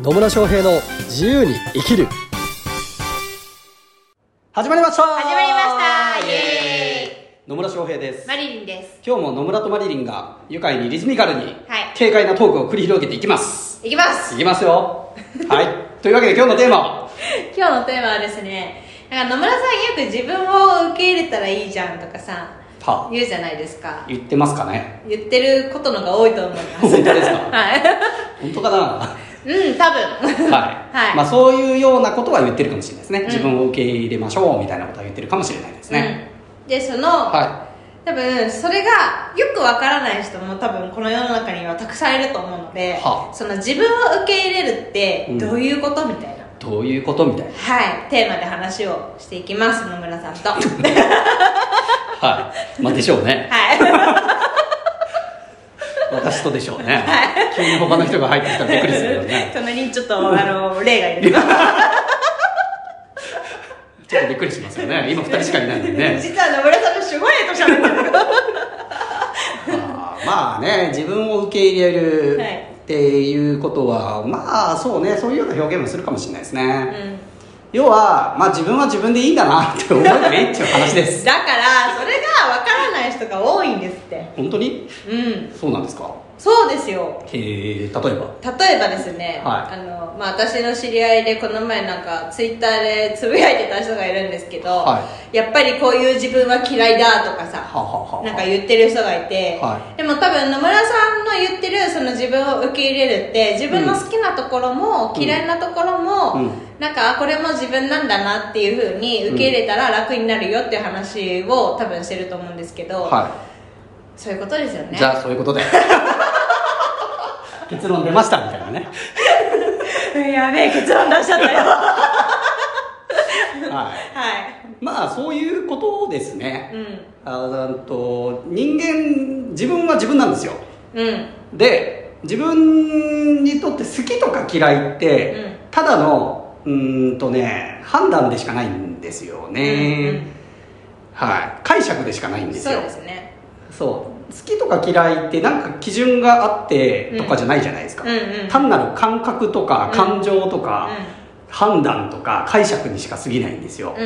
野村翔平の自由に生きる。始まりました。始まりました。イエ野村翔平です。マリリンです。今日も野村とマリリンが愉快にリズミカルにはい。軽快なトークを繰り広げていきます。いきます。いきますよ。はい。というわけで今日のテーマは？今日のテーマはですねなんか野村さんよく自分を受け入れたらいいじゃんとかさは言うじゃないですか。言ってますかね。言ってることのが多いと思います。本当ですか？はい。本当かな？はうん多分。い、はい。まあそういうようなことは言ってるかもしれないですね、ん。自分を受け入れましょうみたいなことは言ってるかもしれないですね、うん、でその、は多分それがよくわからない人も多分この世の中にはたくさんいると思うので、はその自分を受け入れるってうん。どういうこと、みたいな。どういうことみたいな。はい。テーマで話をしていきます野村さんと。はい。まあでしょうね。はい私とでしょうね。急に他の人が入ってきたらびっくりするよね。隣にちょっとあの例がいる。ちょっとびっくりしますよね。今2人しかいないんでね。実は野村さんのすごいと喋ってるまあね自分を受け入れるはいっていうことは、まあそうねそういうような表現もするかもしれないですね、うん要は、まあ、自分は自分でいいんだなって思えばいいっていう話です。だからそれが分からない人が多いんですって。本当に？うん。そうなんですか？そうですよ。へえ例えば？例えばですね、はい。あのまあ、私の知り合いでこの前なんかツイッターでつぶやいてた人がいるんですけど、はやっぱりこういう自分は嫌いだとかさなんか言ってる人がいて、はでも多分野村さんの言ってるその自分を受け入れるって自分の好きなところもうん。嫌いなところも、うん。なんかあこれも自分なんだなっていうふうに受け入れたら楽になるよっていう話を多分してると思うんですけど、はそういうことですよい、ね。じゃあそういうことで。結論出ましたみたいなね。やべえ結論出しちゃったよ。ははい。まあそういうことですね。い、うん。あなんと人間自分は自分なんですよ。うん。で自分にとって好きとか嫌いって、うん。ただのうーんとね判断でしかないんですよね、はい。解釈でしかないんですそうよですね。そきとか嫌いってなんか基準があってとかじゃないじゃないですか、うんうん。単なる感覚とかうん。感情とか、判断とか解釈にしか過ぎないんですよ、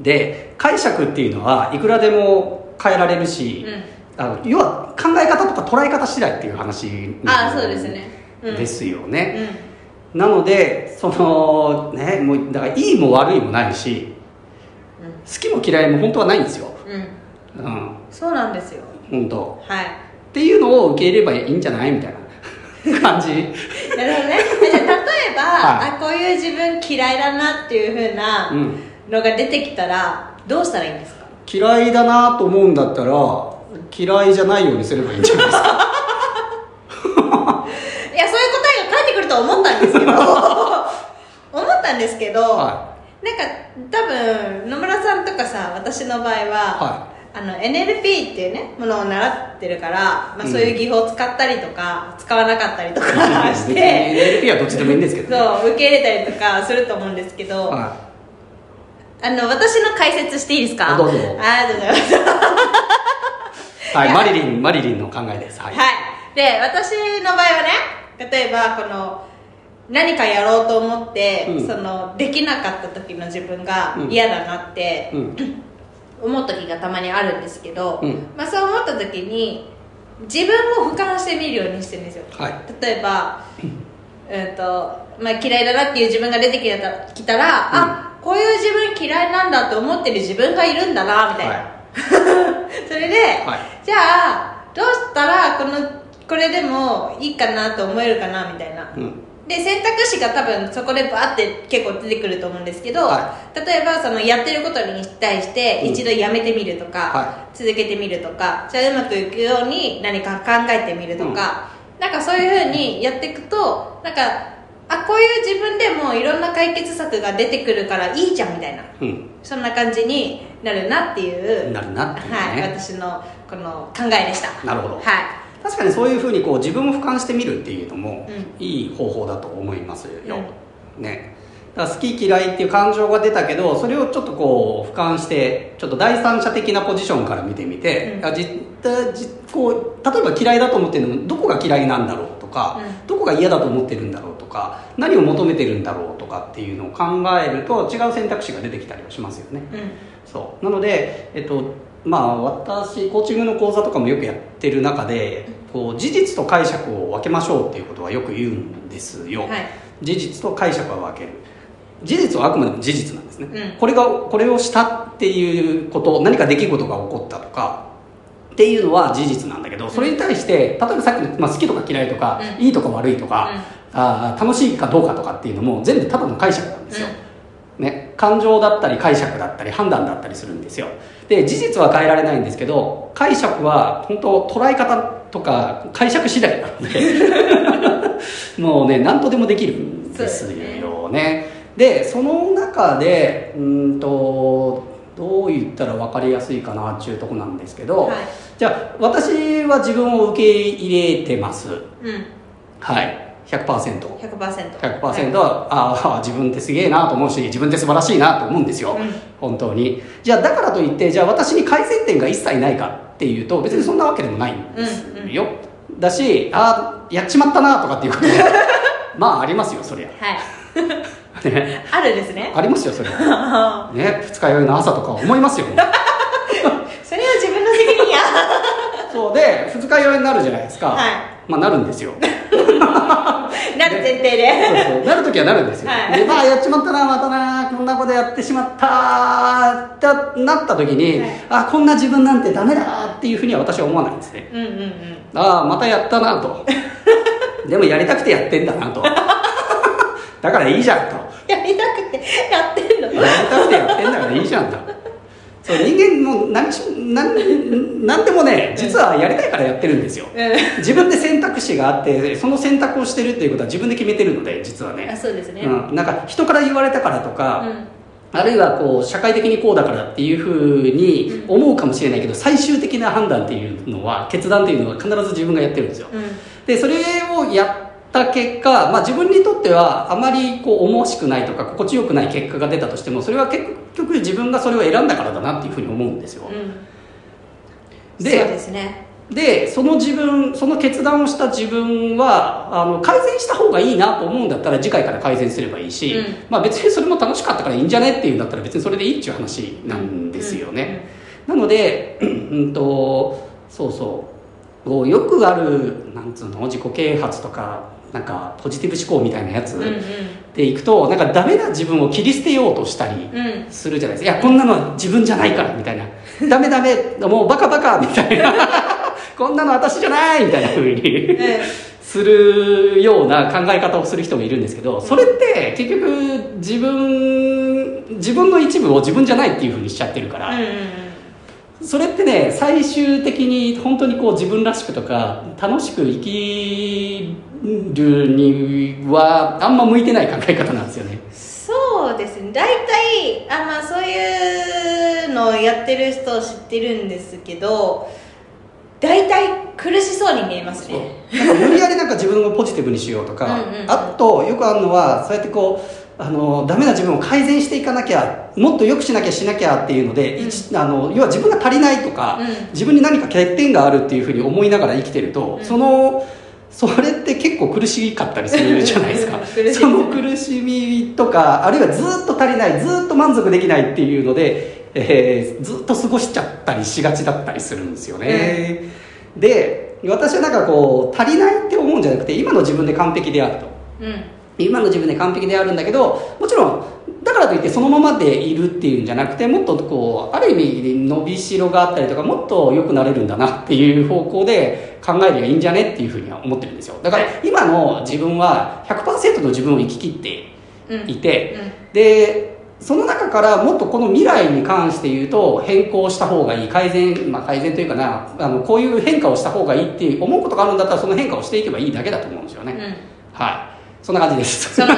で解釈っていうのはいくらでも変えられるし、あの要は考え方とか捉え方次第っていう話あそうですね。うん。ですようね、ん。なのでそのねもうだからいいも悪いもないし好きも嫌いも本当はないんですよ。うんうん。うん。そうなんですよ本当はい。っていうのを受け入れればいいんじゃないみたいな。感じ。なるほどね。じゃあ例えば、はい。あこういう自分嫌いだなっていうふうなうん。のが出てきたらどうしたらいいんですか？嫌いだなと思うんだったら嫌いじゃないようにすればいいんじゃないですか？いやそういう答えが返ってくるとは思ったんですけど。思ったんですけど、はなんか多分野村さんとかさ私の場合は、はあの NLP っていうねものを習ってるから、まあ、うん。そういう技法を使ったりとか、使わなかったりとかして。LP はどっちでもいいんですけどね。そう受け入れたりとかすると思うんですけど、はあの私の解説していいですか？どうぞ。ありがとうございますい、はい、マリリンマリリンの考えです。はい、はい、で私の場合はね例えばこの何かやろうと思って、うん。そのできなかった時の自分がうん。嫌だなってうん思う時がたまにあるんですけど、うん。まあ、そう思った時に自分を俯瞰してみるようにしてるんですよ。はい。例えば、うんとまあ、嫌いだなっていう自分が出てきたきたら、あこういう自分嫌いなんだって思ってる自分がいるんだなみたいな、は それで、はい。じゃあどうしたらこのこれでもいいかなと思えるかなみたいな、うんで選択肢が多分そこでバーって結構出てくると思うんですけど、は例えばそのやってることに対してうん。一度やめてみるとか、は続けてみるとかじゃあうまくいくように何か考えてみるとか、なんかそういうふうにやっていくとなんかあこういう自分でもいろんな解決策が出てくるからいいじゃんみたいなうん。そんな感じになるなっていうなるなっていうね。はい、私のこの考えでした。なるほど。はい確かにそういうふうにこう自分を俯瞰してみるっていうのもういい方法だと思いますよ、ね。だから好き嫌いっていう感情が出たけどそれをちょっとこう俯瞰してちょっと第三者的なポジションから見てみて、うん。あじじこう例えば嫌いだと思ってるのもどこが嫌いなんだろうとか、うん。どこが嫌だと思ってるんだろうとか何を求めてるんだろうとかっていうのを考えると違う選択肢が出てきたりはしますよね。うん。そう。なので、えっとまあ、私コーチングの講座とかもよくやってる中でこう事実と解釈を分けましょうっていうことはよく言うんですよ、はい。事実と解釈は分ける。事実はあくまでも事実なんですね、うん。これがこれをしたっていうこと何か出来事が起こったとかっていうのは事実なんだけどそれに対して例えばさっきの、まあ、好きとか嫌いとか、うん。いいとか悪いとか、あー楽しいかどうかとかっていうのも全部ただの解釈なんですよ、ね、感情だったり解釈だったり判断だったりするんですよで事実は変えられないんですけど解釈は本当捉え方とか解釈次第なので。もうね何とでもできる。んですよね。でその中でうんとどう言ったら分かりやすいかなっていうとこなんですけど、はい。じゃあ私は自分を受け入れてます。うん。はい100% 100% 100%は、ああ自分ってすげえなと思うし自分って素晴らしいなと思うんですよ、うん。本当に。じゃあだからといってじゃあ私に改善点が一切ないかっていうと別にそんなわけでもないんですよ、だしああやっちまったなとかっていうことも まあありますよそりゃ。はい。ね。あるですね。ありますよそりゃ。ね二日酔いの朝とか思いますよそれは自分の責任や。そうで二日酔いになるじゃないですか、はいまあなるんですよ。なる前提で。そうそう。なるときはなるんですよ、はい。でまあやっちまったなまたなこんなことやってしまったってなった時に、はい。あこんな自分なんてダメだっていうふうには私は思わないんですね。うんうんうん。ああまたやったなと。でもやりたくてやってんだなと。だからいいじゃんと。やりたくてやってんの。やりたくてやってんだからいいじゃんとそう人間も何し何何でもね実はやりたいからやってるんですよ。うん。自分で選択肢があってその選択をしてるっていうことは自分で決めてるので実はね。あそうですね。うん、なんか人から言われたからとか、うん。あるいはこう社会的にこうだからっていうふうに思うかもしれないけど、最終的な判断っていうのは決断っていうのは必ず自分がやってるんですよ。うん。でそれをやった結果、まあ、自分にとってはあまりこう思わしくないとか心地よくない結果が出たとしてもそれは結局自分がそれを選んだからだなっていうふうに思うんですよ、うん。でそうですね。でその自分その決断をした自分はあの改善した方がいいなと思うんだったら次回から改善すればいいし、うん。まあ、別にそれも楽しかったからいいんじゃねっていうんだったら別にそれでいいっていう話なんですよね、なのでうんとそうそうよくあるなんつうの自己啓発とかなんかポジティブ思考みたいなやつうんうんでいくとなんかダメな自分を切り捨てようとしたりうんうんするじゃないですか。いや、こんなのは自分じゃないから、みたいな。ダメダメ、もうバカバカ、みたいな。こんなの私じゃないみたいな風にするような考え方をする人もいるんですけど、それって結局自分、自分の一部を自分じゃないっていう風にしちゃってるから、うんそれってね、最終的に本当にこう自分らしくとか、楽しく生きるにはあんま向いてない考え方なんですよね。そうですね。大体あまあそういうのをやってる人を知ってるんですけど大体苦しそうに見えますね。なんか無理やりなんか自分をポジティブにしようとかうん。あとよくあるのはそうやってこうあのダメな自分を改善していかなきゃもっと良くしなきゃしなきゃっていうので、うん。一あの要は自分が足りないとか、うん。自分に何か欠点があるっていうふうに思いながら生きてると、うん。そのそれって結構苦しかったりするじゃないですか。その苦しみとかあるいはずっと足りないずっと満足できないっていうので、えーずっと過ごしちゃったりしがちだったりするんですよね、で私はなんかこう足りないって思うんじゃなくて今の自分で完璧であると。うん今の自分で完璧であるんだけどもちろんだからといってそのままでいるっていうんじゃなくてもっとこうある意味伸びしろがあったりとかもっと良くなれるんだなっていう方向で考えればいいんじゃねっていうふうには思ってるんですよ。だから今の自分は100%の自分を生き切ってうん。いて、でその中からもっとこの未来に関して言うと変更した方がいい。改善、まあ、改善というかなあのこういう変化をした方がいいっていう思うことがあるんだったらその変化をしていけばいいだけだと思うんですよね、うんうん。はいそんな感じです。そね。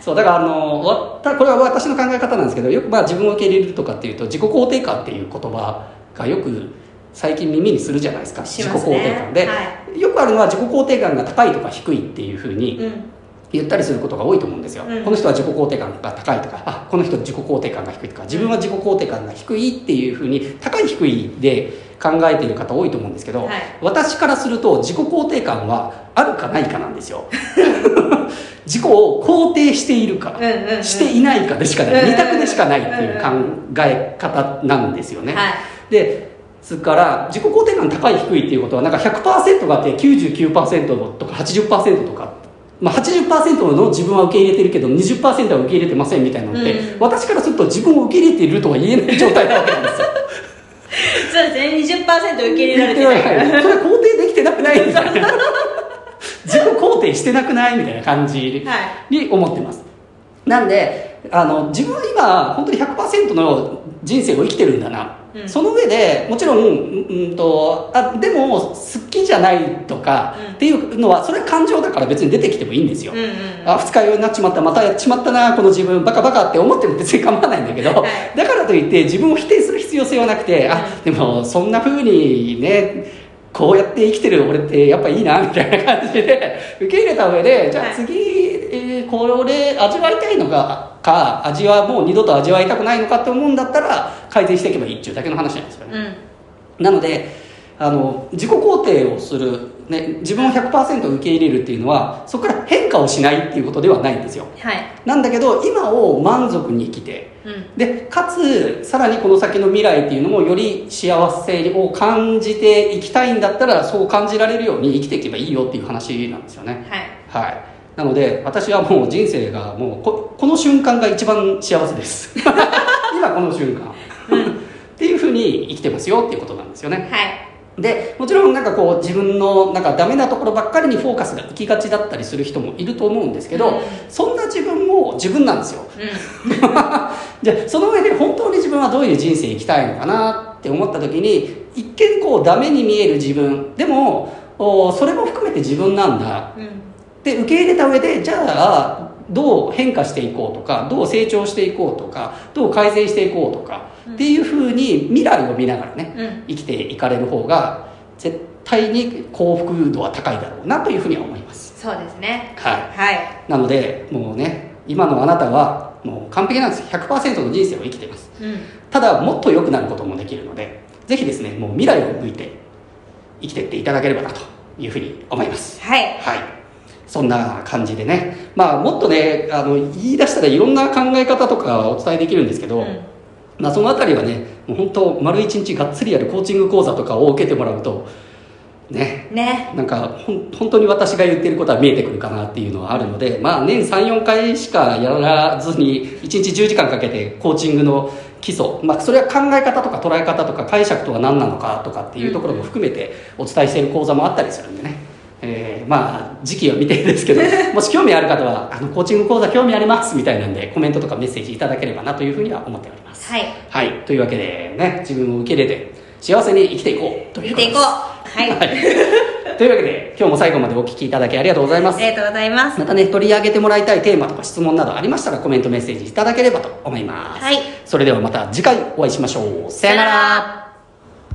そうだからあのわたこれは私の考え方なんですけどよくまあ自分を受け入れるとかっていうと自己肯定感っていう言葉がよく最近耳にするじゃないですか。します自己肯定ね感で、はよくあるのは自己肯定感が高いとか低いっていうふうに、うん。言ったりすることが多いと思うんですよ、うん。この人は自己肯定感が高いとかあこの人自己肯定感が低いとか自分は自己肯定感が低いっていうふうに高い低いで考えている方多いと思うんですけど、はい。私からすると自己肯定感はあるかないかなんですよ。自己を肯定しているか、うんうんうん。していないかでしかない、うん二択でしかないっていう考え方なんですよね、はい。でそれから自己肯定感高い低いっていうことはなんか100%があって99%とか80%とか、まあ、80%の自分は受け入れてるけど20%は受け入れてませんみたいなのって、うん。私からすると自分を受け入れているとは言えない状態なわけなんですよ そうですね20%受け入れられてない それ肯定できてなくないみたいな。自己肯定してなくないみたいな感じはに思ってます。なんであの自分は今本当に100%の人生を生きてるんだな、うん。その上でもちろん、うんうんとあでも好きじゃないとかうん。っていうのはそれは感情だから別に出てきてもいいんですよ、うんうんあ二日酔いになっちまったまたやっちまったなこの自分バカバカって思っても別に構わないんだけど、はい。だからといって自分を否定する必要性はなくて、あでもそんな風にねこうやって生きてる俺ってやっぱいいなみたいな感じで受け入れた上でじゃあはいこれ味わいたいのかか味はもう二度と味わいたくないのかって思うんだったら改善していけばいいっていうだけの話なんですよね、うん。なのであの自己肯定をする、ね、自分を100%受け入れるっていうのはそこから変化をしないっていうことではないんですよ。はい。なんだけど今を満足に生きてうん。でかつさらにこの先の未来っていうのもより幸せを感じていきたいんだったらそう感じられるように生きていけばいいよっていう話なんですよね。はい。はいなので私はもう人生がもうここの瞬間が一番幸せです。今この瞬間。っていうふうに生きてますよっていうことなんですよね。はい。でもちろんなんかこう自分のなんかダメなところばっかりにフォーカスが行きがちだったりする人もいると思うんですけど、うん。そんな自分も自分なんですよ。うん。じゃあその上で本当に自分はどういう人生生きたいのかなって思った時に一見こうダメに見える自分。でもおそれも含めて自分なんだ。うんで受け入れた上でじゃあどう変化していこうとかどう成長していこうとかどう改善していこうとか、うん。っていうふうに未来を見ながらね、うん。生きていかれる方が絶対に幸福度は高いだろうなというふうには思います。そうですね。はい。はい。なのでもうね今のあなたはもう完璧なんです。100%の人生を生きています。うん。ただもっと良くなることもできるのでぜひですねもう未来を向いて生きていっていただければなというふうに思います。はい。はいそんな感じでね。まあもっとねあの言い出したらいろんな考え方とかお伝えできるんですけど、うん。まあ、そのあたりはねもう本当丸一日がっつりやるコーチング講座とかを受けてもらうとね。ね。なんかほん本当に私が言ってることは見えてくるかなっていうのはあるので、まあ、年34回しかやらずに1日10時間かけてコーチングの基礎、まあ、それは考え方とか捉え方とか解釈とは何なのかとかっていうところも含めてお伝えしている講座もあったりするんでね、えーまあ時期は未定ですけど もし興味ある方はあのコーチング講座興味ありますみたいなんでコメントとかメッセージいただければなというふうには思っております。はい。はい。というわけでね自分を受け入れて幸せに生きていこうということです。見ていこう。はい。はい、というわけで今日も最後までお聞きいただきありがとうございます。ありがとうございます。またね取り上げてもらいたいテーマとか質問などありましたらコメントメッセージいただければと思います、はい。それではまた次回お会いしましょう。さよなら